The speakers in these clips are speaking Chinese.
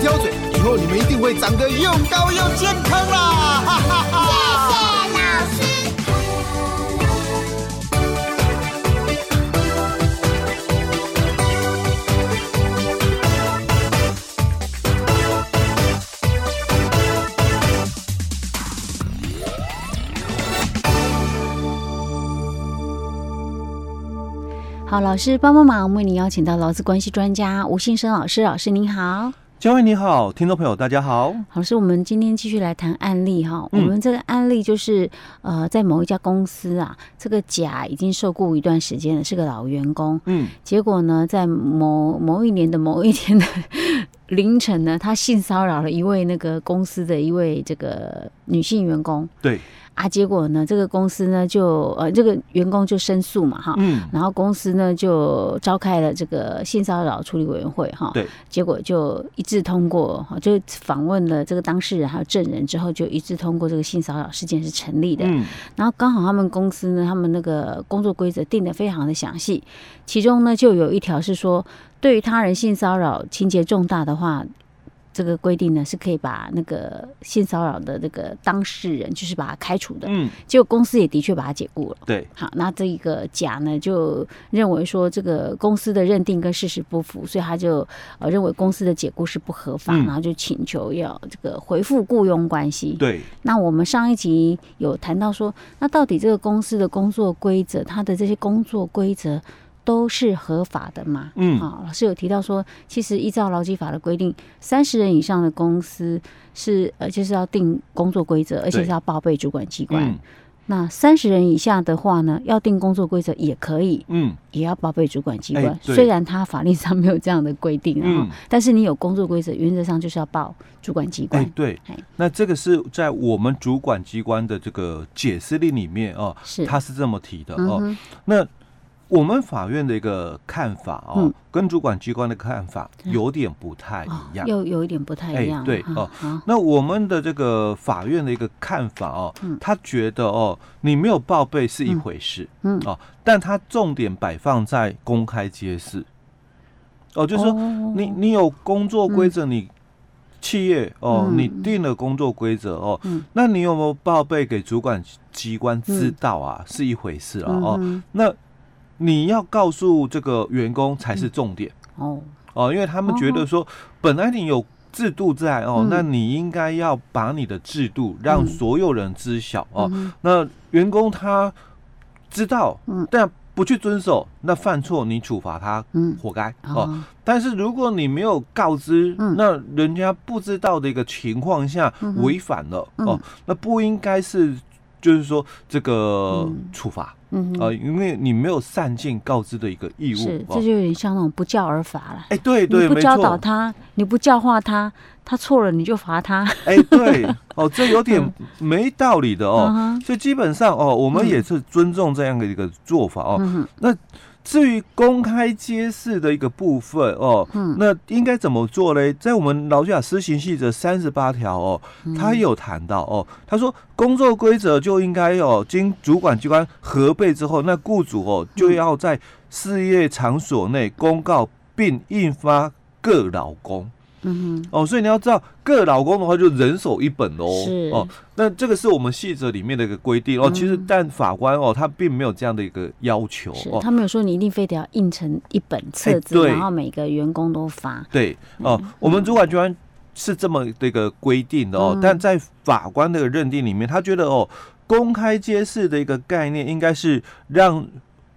挑嘴，以后你们一定会长得又高又健康啦！哈哈哈。谢谢。好，老师帮帮忙，为您邀请到劳资关系专家吴信生老师。老师您好，嘉惠你好，听众朋友大家好。老师，我们今天继续来谈案例哈。嗯、我们这个案例就是呃，在某一家公司啊，这个甲已经受雇一段时间了，是个老员工。嗯，结果呢，在某某一年的某一天的凌晨呢，他性骚扰了一位那个公司的一位这个女性员工。对。啊，结果呢，这个公司呢就呃，这个员工就申诉嘛，哈，嗯，然后公司呢就召开了这个性骚扰处理委员会，哈，对，结果就一致通过，哈，就访问了这个当事人还有证人之后，就一致通过这个性骚扰事件是成立的，嗯，然后刚好他们公司呢，他们那个工作规则定得非常的详细，其中呢就有一条是说，对于他人性骚扰情节重大的话。这个规定呢，是可以把那个性骚扰的那个当事人，就是把他开除的。嗯，结果公司也的确把他解雇了。对，好，那这一个甲呢，就认为说这个公司的认定跟事实不符，所以他就呃认为公司的解雇是不合法，嗯、然后就请求要这个回复雇佣关系。对，那我们上一集有谈到说，那到底这个公司的工作规则，它的这些工作规则。都是合法的嘛？嗯，啊，老师有提到说，其实依照劳基法的规定，三十人以上的公司是呃，就是要定工作规则，而且是要报备主管机关。嗯、那三十人以下的话呢，要定工作规则也可以，嗯，也要报备主管机关。欸、虽然他法律上没有这样的规定，嗯，但是你有工作规则，原则上就是要报主管机关。欸、对，嘿那这个是在我们主管机关的这个解释令里面哦，是，他是这么提的哦，嗯、那。我们法院的一个看法哦，嗯、跟主管机关的看法有点不太一样，又、哦、有一点不太一样。哎、对哦，好那我们的这个法院的一个看法哦，嗯、他觉得哦，你没有报备是一回事，嗯，嗯。哦，但他重点摆放在公开揭示，哦，就是说你你有工作规则，你企业哦，嗯、你定了工作规则哦，嗯、那你有没有报备给主管机关知道啊？嗯、是一回事啊，哦，嗯、那。你要告诉这个员工才是重点。哦。哦，因为他们觉得说，本来你有制度在哦，那你应该要把你的制度让所有人知晓哦。那员工他知道，但不去遵守，那犯错你处罚他，活该哦。但是如果你没有告知，那人家不知道的一个情况下违反了哦，那不应该是就是说这个处罚。嗯啊，因为你没有善尽告知的一个义务，是，这就有点像那种不教而罚了。哎，对对，你不教导他，你不教化他，他错了你就罚他。哎，对，哦，这有点 没道理的哦。所以基本上哦，我们也是尊重这样的一个做法哦。那。至于公开揭示的一个部分哦，嗯、那应该怎么做呢？在我们劳基法施行细则三十八条哦，他有谈到哦，他说工作规则就应该哦，经主管机关核备之后，那雇主哦就要在事业场所内公告并印发各劳工。嗯哼，哦，所以你要知道，各老公的话就人手一本哦。是哦，那这个是我们细则里面的一个规定哦。其实，但法官哦，他并没有这样的一个要求哦。他没有说你一定非得要印成一本册子，然后每个员工都发。对哦，我们主管机关是这么的一个规定的哦。但在法官的认定里面，他觉得哦，公开揭示的一个概念应该是让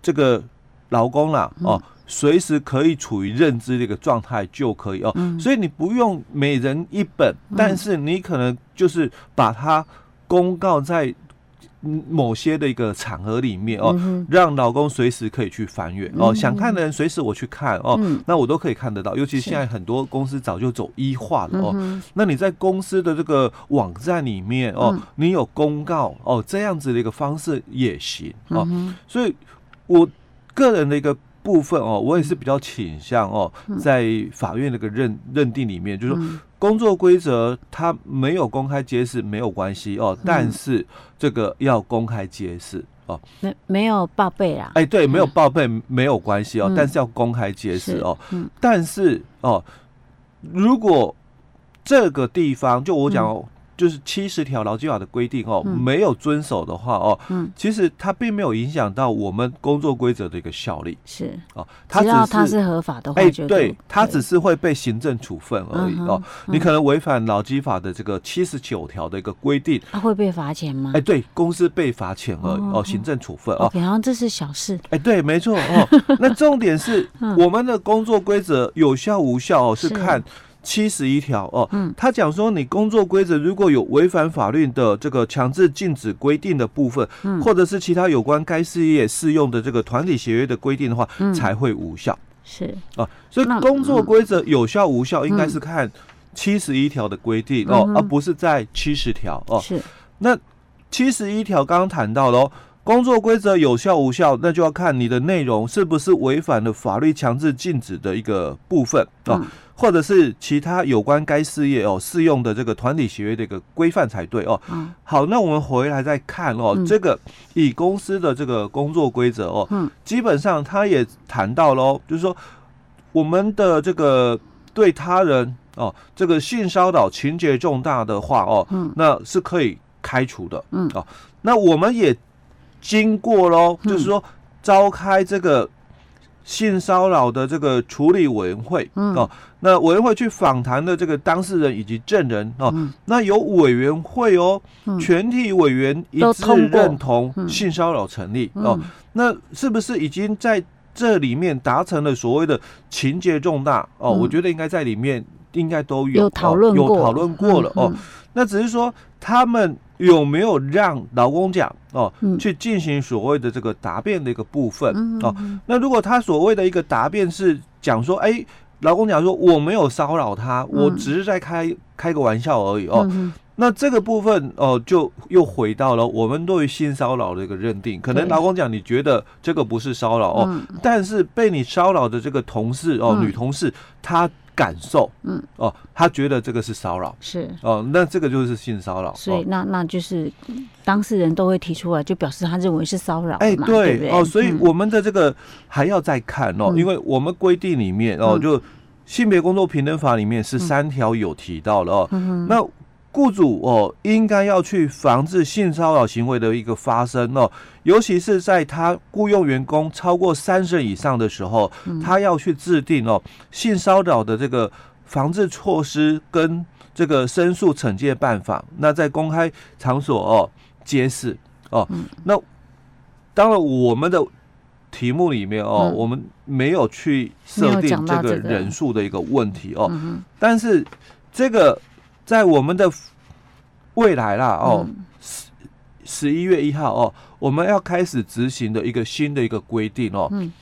这个劳工啦哦。随时可以处于认知的一个状态就可以哦，嗯、所以你不用每人一本，嗯、但是你可能就是把它公告在某些的一个场合里面哦，让老公随时可以去翻阅哦，想看的人随时我去看哦，那我都可以看得到。尤其现在很多公司早就走一化了哦，那你在公司的这个网站里面哦，你有公告哦，这样子的一个方式也行哦。所以我个人的一个部分哦，我也是比较倾向哦，在法院那个认认定里面，就是说。工作规则它没有公开揭示没有关系哦，但是这个要公开揭示哦。没没有报备啊？哎，对，没有报备没有关系哦，但是要公开揭示哦。但是哦，如果这个地方就我讲哦。就是七十条劳基法的规定哦，没有遵守的话哦，嗯，其实它并没有影响到我们工作规则的一个效力，是哦，只要它是合法的话，哎，对，它只是会被行政处分而已哦。你可能违反劳基法的这个七十九条的一个规定，它会被罚钱吗？哎，对，公司被罚钱而已哦，行政处分哦。然后这是小事，哎，对，没错哦。那重点是我们的工作规则有效无效哦，是看。七十一条哦，嗯，他讲说，你工作规则如果有违反法律的这个强制禁止规定的部分，嗯，或者是其他有关该事业适用的这个团体协约的规定的话，嗯，才会无效。是。啊，所以工作规则有效无效应该是看七十一条的规定哦，而不是在七十条哦。是，那七十一条刚刚谈到喽哦，工作规则有效无效，那就要看你的内容是不是违反了法律强制禁止的一个部分啊。或者是其他有关该事业哦适用的这个团体协约的一个规范才对哦。嗯。好，那我们回来再看哦，这个以公司的这个工作规则哦，嗯，基本上他也谈到喽，就是说我们的这个对他人哦，这个性骚扰情节重大的话哦，嗯，那是可以开除的，嗯哦。那我们也经过喽，就是说召开这个。性骚扰的这个处理委员会哦，那委员会去访谈的这个当事人以及证人哦，那有委员会哦，全体委员一致认同性骚扰成立哦，那是不是已经在这里面达成了所谓的情节重大？哦？我觉得应该在里面应该都有讨论有讨论过了哦，那只是说他们。有没有让劳工讲哦，去进行所谓的这个答辩的一个部分哦？那如果他所谓的一个答辩是讲说，哎，劳工讲说我没有骚扰他，我只是在开开个玩笑而已哦。那这个部分哦，就又回到了我们对于性骚扰的一个认定。可能劳工讲你觉得这个不是骚扰哦，但是被你骚扰的这个同事哦，女同事她。感受，嗯，哦，他觉得这个是骚扰，是，哦，那这个就是性骚扰，所以那那就是当事人都会提出来，就表示他认为是骚扰，哎，对，哦，所以我们的这个还要再看哦，因为我们规定里面哦，就性别工作平等法里面是三条有提到了哦，那。雇主哦，应该要去防治性骚扰行为的一个发生哦，尤其是在他雇佣员工超过三十人以上的时候，他要去制定哦性骚扰的这个防治措施跟这个申诉惩戒办法。那在公开场所哦揭示哦，那当然我们的题目里面哦，我们没有去设定这个。人数的一个问题哦，但是这个。在我们的未来啦，哦，十十一月一号哦，我们要开始执行的一个新的一个规定哦，嗯，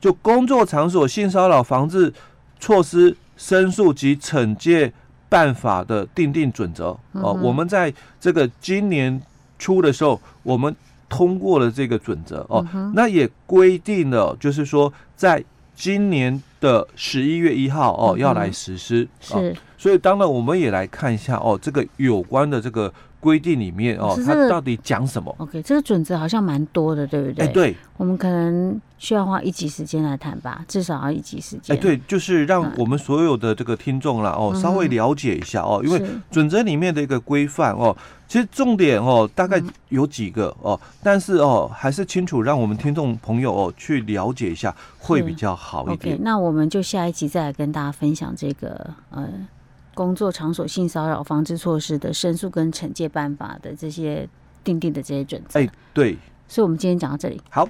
就工作场所性骚扰防治措施申诉及惩戒办法的定定准则哦，我们在这个今年初的时候，我们通过了这个准则哦，那也规定了，就是说在今年的十一月一号哦，要来实施是。所以，当然，我们也来看一下哦，这个有关的这个规定里面哦，它到底讲什么？OK，这个准则好像蛮多的，对不对？哎，对，我们可能需要花一集时间来谈吧，至少要一集时间。哎，对，就是让我们所有的这个听众啦哦，稍微了解一下哦，因为准则里面的一个规范哦，其实重点哦，大概有几个哦，但是哦，还是清楚让我们听众朋友哦去了解一下会比较好一点。OK，那我们就下一集再来跟大家分享这个呃。工作场所性骚扰防治措施的申诉跟惩戒办法的这些定定的这些准则，哎，对，所以我们今天讲到这里，好。